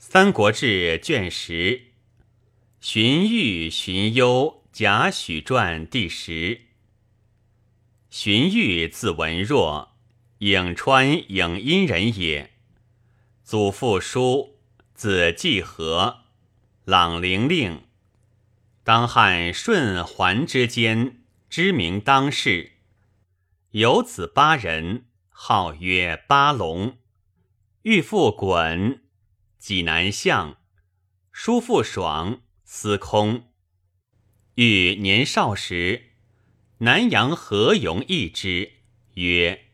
三国志》卷十，荀彧、荀攸贾诩传第十。荀彧字文若，颍川颍阴人也。祖父叔，字季和，朗陵令。当汉顺桓之间，知名当世。有子八人，号曰八龙。欲父衮。济南相，叔父爽，司空。欲年少时，南阳何勇异之，曰：“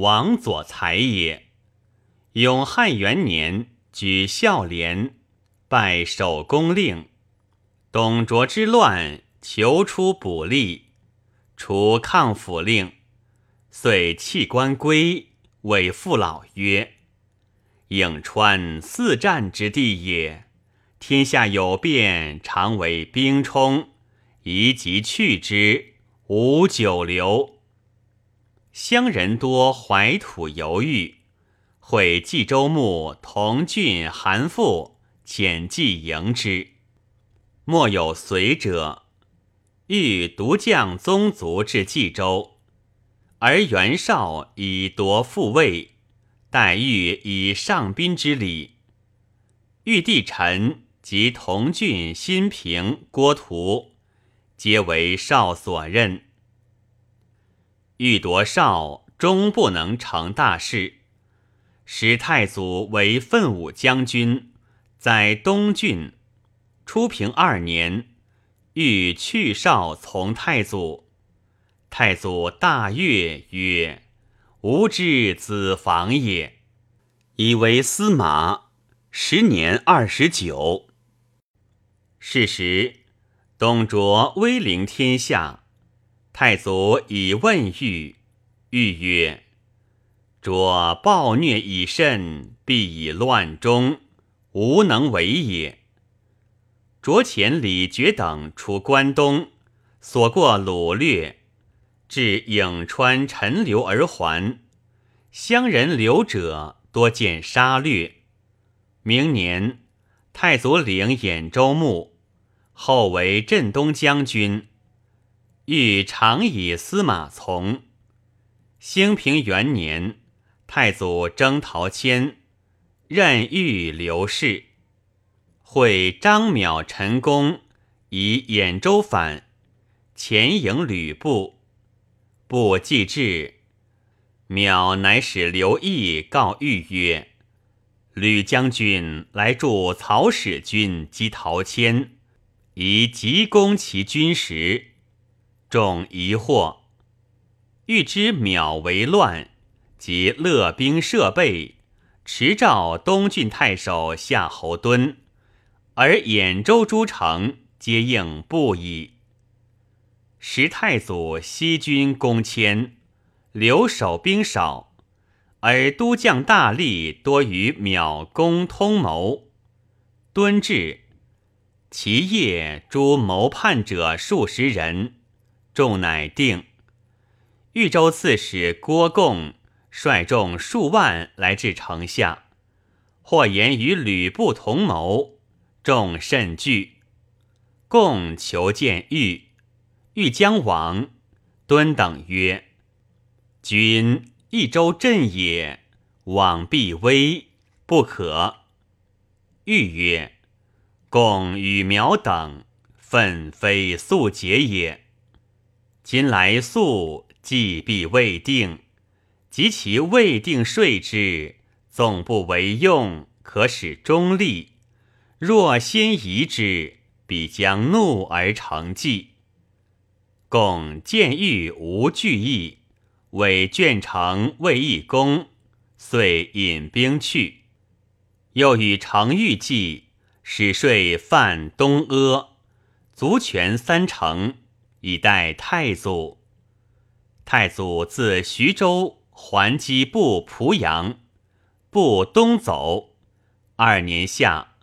王佐才也。”永汉元年，举孝廉，拜守公令。董卓之乱，求出补吏，除抗府令，遂弃官归，谓父老曰。颍川四战之地也，天下有变，常为兵冲，宜即去之，无久留。乡人多怀土犹豫，会冀州牧同郡韩馥遣骑迎之，莫有随者。欲独将宗族至冀州，而袁绍以夺复位。待遇以上宾之礼，玉帝臣及同郡新平郭图，皆为少所任。欲夺少，终不能成大事，使太祖为奋武将军，在东郡。初平二年，欲去少从太祖，太祖大悦，曰。吾之子房也，以为司马，时年二十九。是时，董卓威临天下，太祖以问欲，欲曰：“卓暴虐以甚，必以乱中，无能为也。”卓遣李傕等出关东，所过掳掠。至颍川陈留而还，乡人留者多见杀掠。明年，太祖领兖州牧，后为镇东将军，欲常以司马从。兴平元年，太祖征陶谦，任豫刘氏，会张邈、陈宫以兖州反，前迎吕布。不既至，邈乃使刘毅告豫曰：“吕将军来助曹使君击陶谦，以急攻其军时，众疑惑。欲知邈为乱，即勒兵设备，持召东郡太守夏侯惇，而兖州诸城皆应不已。”时太祖西军攻迁，留守兵少，而都将大力多与邈公通谋。敦至，其夜诛谋叛者数十人，众乃定。豫州刺史郭贡率众数万来至城下，或言与吕布同谋，众甚惧。贡求见豫。欲将往，敦等曰：“君益州镇也，往必危，不可。”欲曰：“共与苗等，愤非速捷也。今来速，计必未定。及其未定，税之，纵不为用，可使中立。若先疑之，必将怒而成计。”共见欲无惧意，为卷城为义公，遂引兵去。又与程昱计，使说犯东阿，足权三城，以待太祖。太祖自徐州还击部濮阳，部东走。二年夏，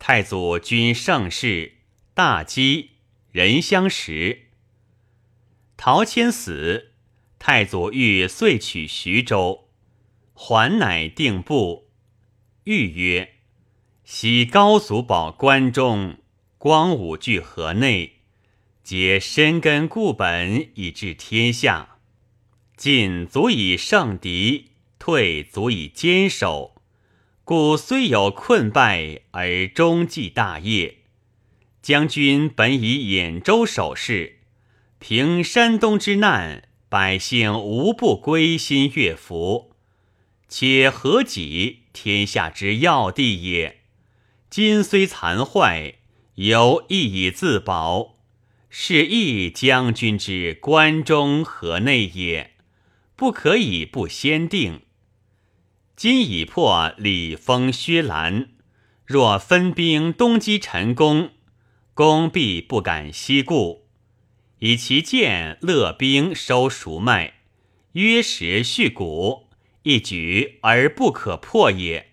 太祖军盛世，大饥，人相食。陶谦死，太祖欲遂取徐州，还乃定部。欲曰：“昔高祖保关中，光武据河内，皆深根固本以治天下。进足以胜敌，退足以坚守，故虽有困败，而终继大业。将军本以兖州守势，平山东之难，百姓无不归心悦服。且何己天下之要地也？今虽残坏，犹亦以自保，是亦将军之关中河内也，不可以不先定。今已破李丰、薛兰，若分兵东击陈宫。公必不敢西顾，以其见乐兵收赎麦，约时续谷，一举而不可破也。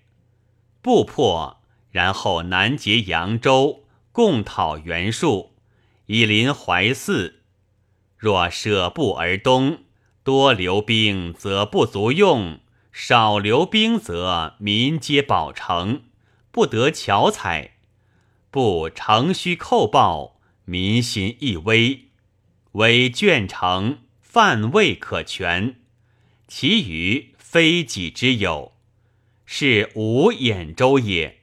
不破，然后南结扬州，共讨袁术，以临淮泗。若舍步而东，多留兵则不足用，少留兵则民皆保城，不得巧采。不乘虚寇报，民心亦危。为卷城范未可全，其余非己之有，是无兖州也。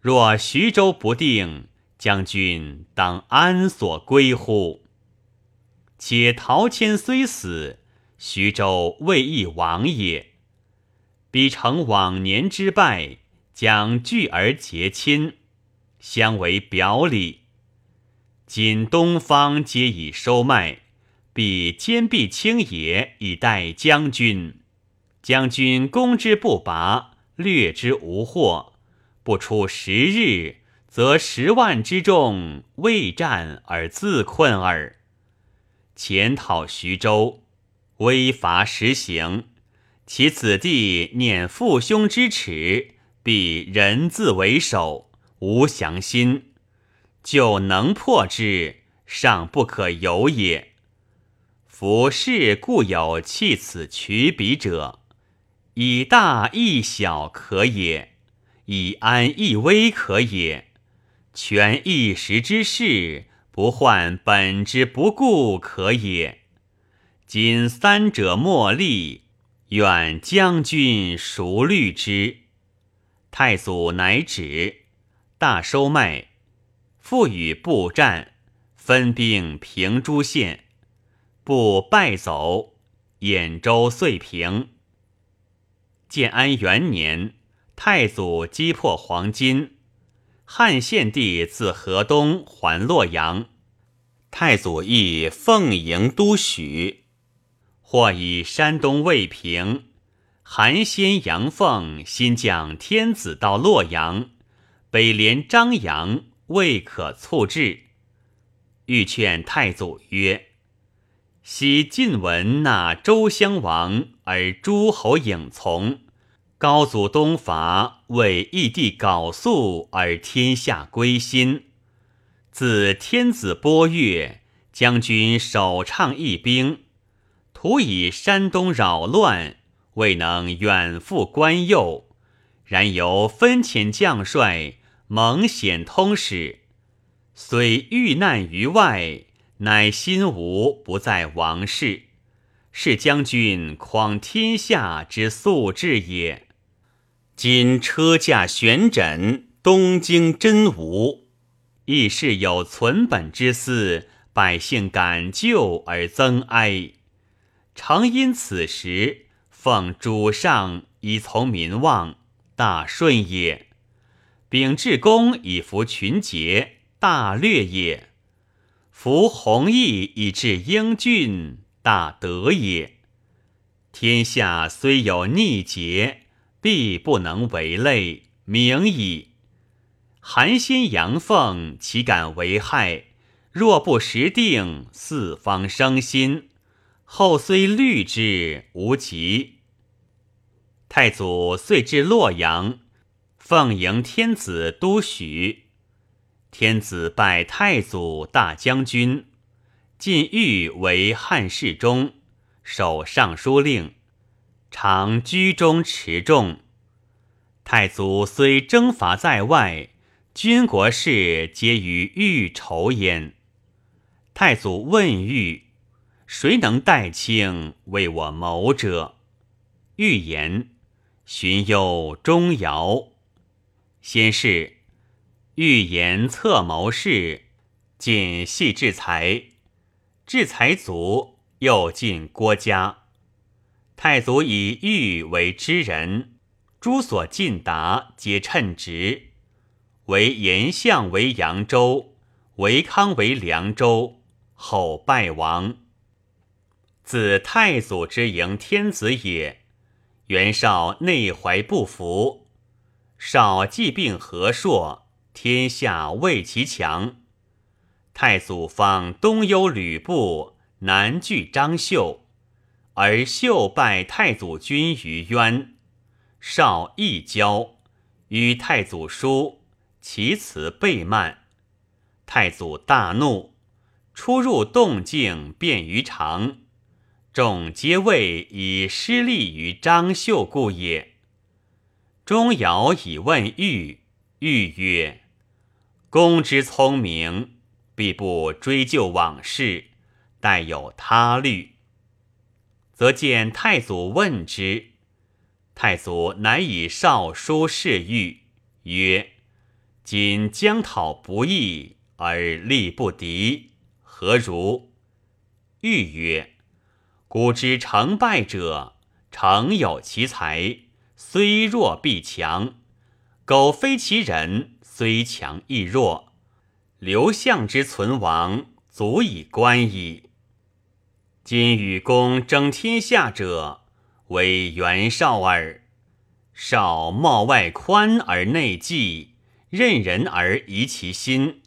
若徐州不定，将军当安所归乎？且陶谦虽死，徐州未易亡也。彼承往年之败，将聚而结亲。相为表里，今东方皆已收麦，必坚壁清野以待将军。将军攻之不拔，略之无获，不出十日，则十万之众未战而自困耳。潜讨徐州，威伐实行，其子弟念父兄之耻，必人自为首。无降心，就能破之，尚不可有也。夫事固有弃此取彼者，以大易小可也，以安易危可也。权一时之事，不患本之不顾可也。今三者莫立，愿将军熟虑之。太祖乃止。大收麦，复与部战，分兵平诸县，部败走，兖州遂平。建安元年，太祖击破黄巾，汉献帝自河东还洛阳，太祖亦奉迎都许。或以山东未平，韩先杨凤新将天子到洛阳。北连张扬未可促至，欲劝太祖曰：“昔晋闻纳周襄王而诸侯影从，高祖东伐，为义帝缟素而天下归心。自天子播越，将军首倡义兵，徒以山东扰乱，未能远赴关右，然由分遣将帅。”蒙显通史，虽遇难于外，乃心无不在王室。是将军匡天下之素质也。今车驾悬枕，东京真无，亦是有存本之思，百姓感救而增哀。常因此时，奉主上以从民望，大顺也。秉至公以服群杰，大略也；服弘毅以治英俊，大德也。天下虽有逆节，必不能为累，明矣。韩先阳奉，岂敢为害？若不时定，四方生心。后虽虑之，无及。太祖遂至洛阳。奉迎天子都许，天子拜太祖大将军，晋誉为汉侍中，守尚书令，常居中持重。太祖虽征伐在外，军国事皆与玉筹焉。太祖问玉：“谁能代卿为我谋者？”玉言：“荀攸、钟繇。”先是，欲言策谋事，尽系制裁，制裁足，又进郭家。太祖以玉为知人，诸所进达皆称职。为严相为扬州，为康为凉州，后败亡。自太祖之迎天子也，袁绍内怀不服。少既病和硕，天下为其强。太祖方东忧吕布，南拒张绣，而绣败太祖军于渊。少亦交，与太祖书，其辞备慢。太祖大怒，出入动静便于常，众皆谓以失利于张绣故也。钟繇以问玉，玉曰：“公之聪明，必不追究往事，待有他虑。”则见太祖问之，太祖乃以少书示玉，曰：“今将讨不义，而力不敌，何如？”玉曰：“古之成败者，诚有其才。”虽弱必强，苟非其人，虽强亦弱。刘项之存亡，足以观矣。今与公争天下者，为袁绍耳。绍貌外宽而内忌，任人而疑其心。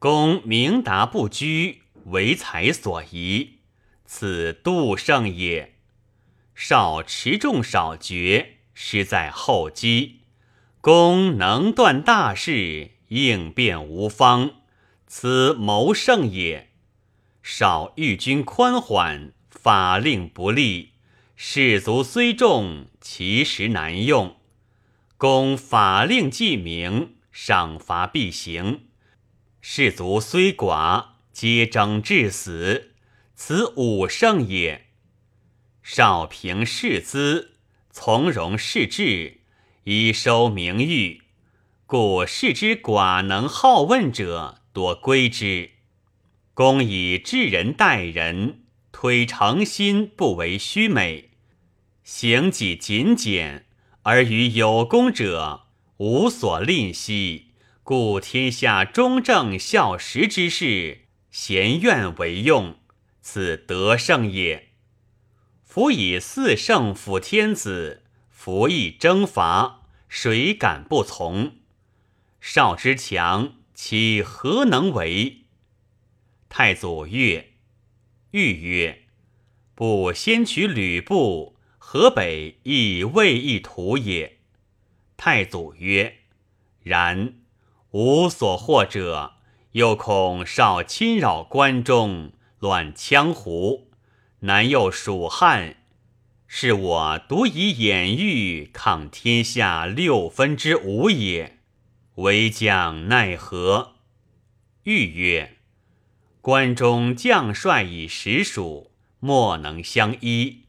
公明达不拘，为才所宜，此杜胜也。绍持重少决。失在后机，公能断大事，应变无方，此谋胜也。少欲君宽缓，法令不利，士卒虽众，其实难用。公法令既明，赏罚必行，士卒虽寡，皆争致死，此武胜也。少平士资。从容视志，以收名誉，故视之寡能好问者多归之。公以治人待人，推诚心不为虚美，行己谨俭，而与有功者无所吝惜，故天下忠正孝实之士，贤愿为用，此德胜也。夫以四圣辅天子，服役征伐，谁敢不从？少之强，其何能为？太祖曰：“欲曰：不先取吕布，河北亦未易图也。”太祖曰：“然，无所获者，又恐少侵扰关中，乱羌胡。”南又蜀汉，是我独以眼欲抗天下六分之五也，为将奈何？欲曰：关中将帅以实属，莫能相依，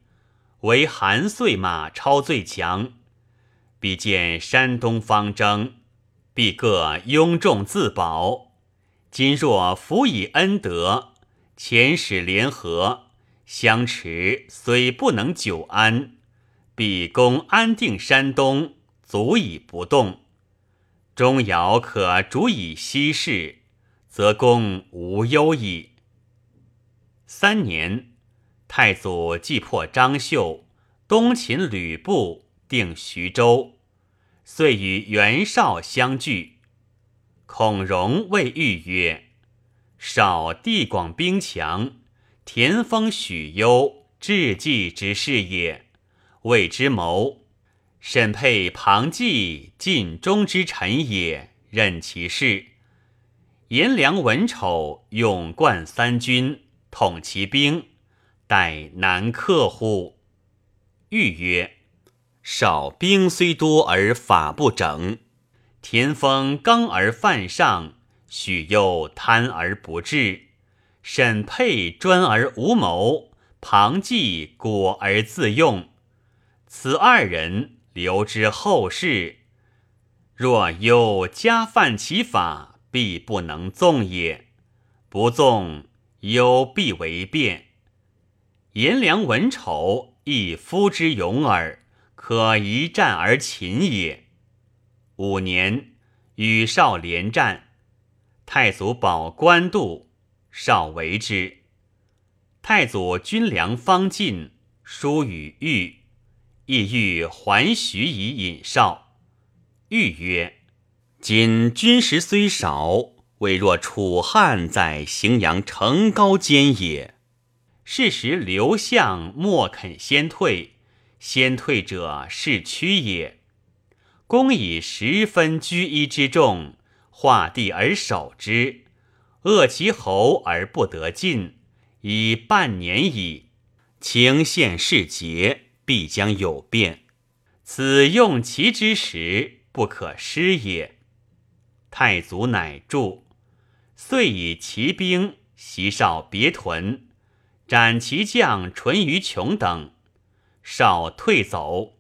唯韩遂、马超最强。必见山东方争，必各拥众自保。今若辅以恩德，遣使联合。相持虽不能久安，必攻安定山东，足以不动。钟繇可主以息事，则公无忧矣。三年，太祖既破张绣，东擒吕布，定徐州，遂与袁绍相聚。孔融谓玉曰：“绍地广兵强。”田丰、许攸，智计之士也，谓之谋。审配庞纪，尽忠之臣也，任其事。颜良、文丑，勇冠三军，统其兵，待难克乎？欲曰：少兵虽多而法不整，田丰刚而犯上，许攸贪而不治，沈佩专而无谋，庞纪果而自用。此二人留之后世，若有加犯其法，必不能纵也。不纵，忧必为变。颜良、文丑亦夫之勇耳，可一战而擒也。五年，与少连战，太祖保官渡，少为之。太祖军粮方尽，书与玉。意欲还徐以引少。欲曰：“今军食虽少，未若楚汉在荥阳城高坚也。是时刘相莫肯先退，先退者是屈也。公以十分居一之众，画地而守之，扼其喉而不得进，已半年矣。清县事节。”必将有变，此用其之时不可失也。太祖乃助，遂以骑兵袭少别屯，斩其将淳于琼等，少退走。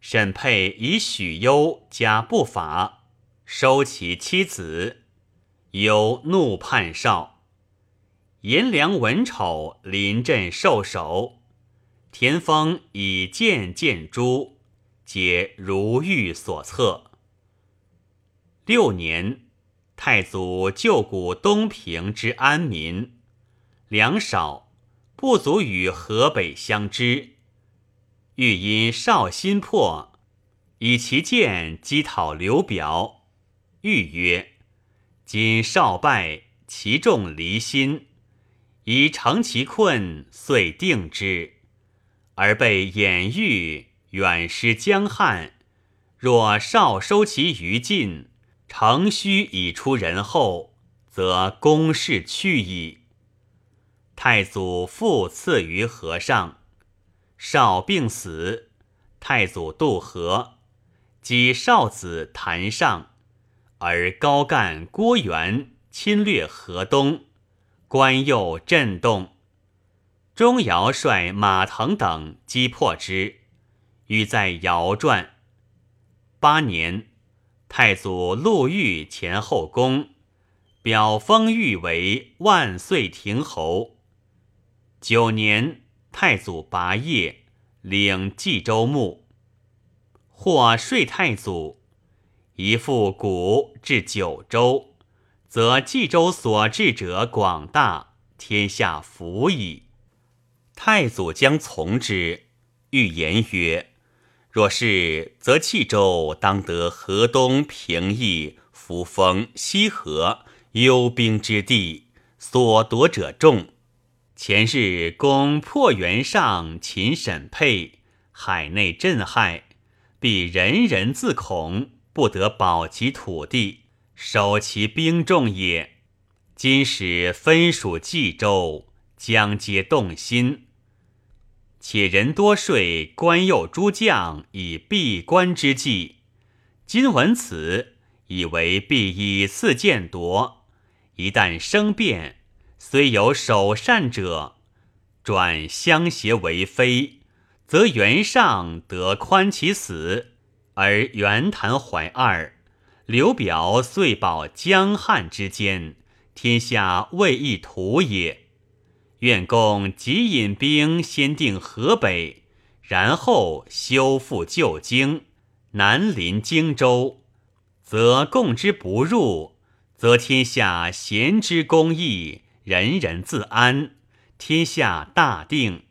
沈佩以许攸加不法，收其妻子，有怒叛少。颜良、文丑临阵受首。田丰以剑见诸，皆如玉所策。六年，太祖旧古东平之安民，粮少，不足与河北相知。欲因少心破，以其剑击讨刘表。欲曰：“今少败，其众离心，以成其困，遂定之。”而被掩御，远失江汉。若少收其余尽，乘虚以出人后，则公事去矣。太祖复赐于河上，少病死，太祖渡河，即少子谭上，而高干郭元侵略河东，官右震动。钟繇率马腾等击破之，欲在尧传。八年，太祖陆玉前后宫，表封玉为万岁亭侯。九年，太祖拔业，领冀州牧。或税太祖，一复古至九州，则冀州所治者广大，天下服矣。太祖将从之，欲言曰：“若是，则冀州当得河东平邑、扶风、西河、幽兵之地，所夺者众。前日攻破袁尚，秦沈沛，海内震撼，必人人自恐，不得保其土地，守其兵众也。今使分属冀州，将皆动心。”且人多税官右诸将以闭关之计，今闻此，以为必以次见夺。一旦生变，虽有守善者，转相胁为非，则袁尚得宽其死，而袁谭怀二，刘表遂保江汉之间，天下未易图也。愿公即引兵先定河北，然后修复旧京，南临荆州，则共之不入，则天下贤之公义，人人自安，天下大定，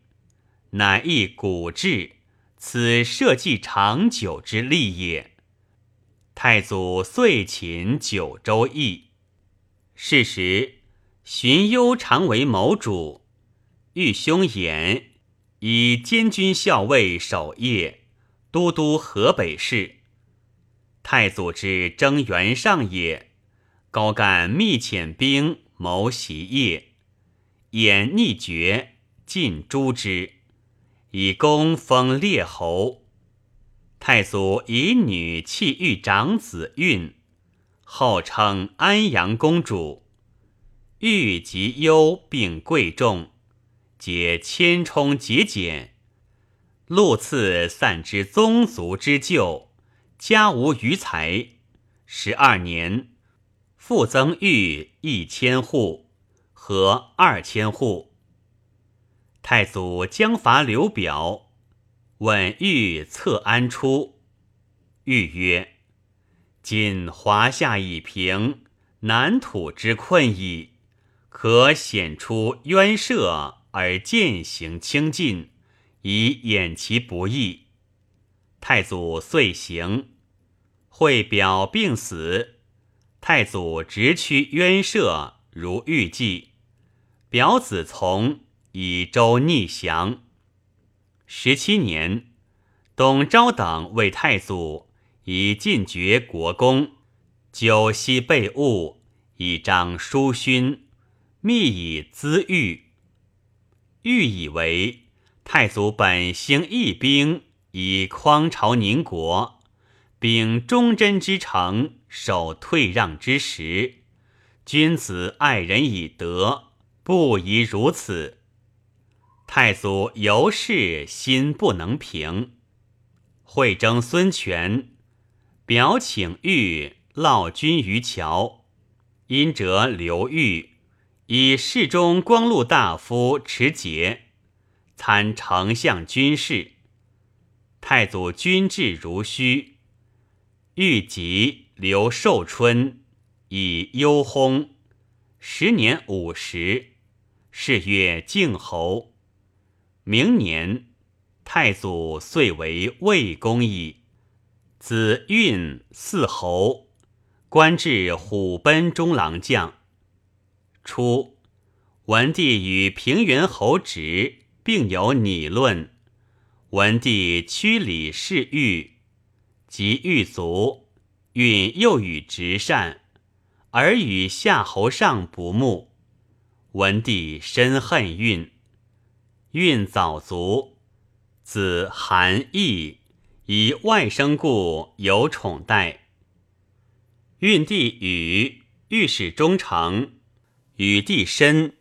乃一古志，此社稷长久之利也。太祖遂擒九州邑，是时。荀攸常为谋主，豫兄衍以监军校尉守业，都督河北事。太祖之征袁尚也，高干密遣兵谋袭业，衍逆绝，尽诛之，以功封列侯。太祖以女弃玉长子运，后称安阳公主。玉及忧并贵重，皆谦充节俭。禄赐散之宗族之旧，家无余财。十二年，复增玉一千户，和二千户。太祖将伐刘表，问玉策安出？玉曰：“今华夏已平，南土之困矣，可显出渊涉而渐行清进。”以掩其不义，太祖遂行。会表病死，太祖直趋渊涉，如预计。表子从，以周逆降。十七年，董昭等为太祖，以进爵国公，九锡备物，以彰书勋，密以资御。欲以为。太祖本兴义兵以匡朝宁国，秉忠贞之诚，守退让之时。君子爱人以德，不宜如此。太祖由是心不能平，会征孙权，表请欲劳军于桥，因折刘豫，以侍中光禄大夫持节。参丞相军事，太祖军制如虚。欲及刘寿春以忧薨，时年五十，是月靖侯。明年，太祖遂为魏公矣。子运嗣侯，官至虎贲中郎将。初，文帝与平原侯直。并有拟论。文帝屈礼侍御，及御卒，允又与直善，而与夏侯尚不睦。文帝深恨运，运早卒，子韩义以外甥故有宠待。运帝与御史中丞，与帝申。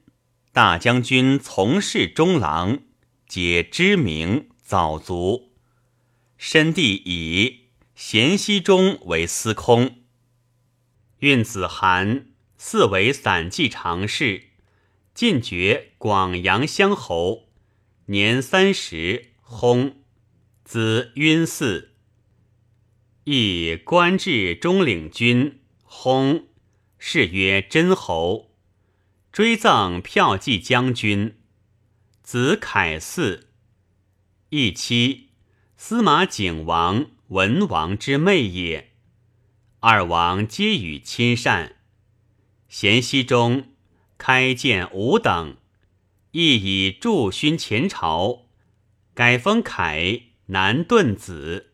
大将军从事中郎，皆知名早卒。申帝以咸熙中为司空。运子韩嗣为散骑常侍，进爵广阳乡侯。年三十，薨。子晕嗣。亦官至中领军，薨，谥曰真侯。追赠骠骑将军，子凯嗣，义妻司马景王、文王之妹也。二王皆与亲善。咸熙中开建五等，亦以助勋前朝，改封凯南顿子。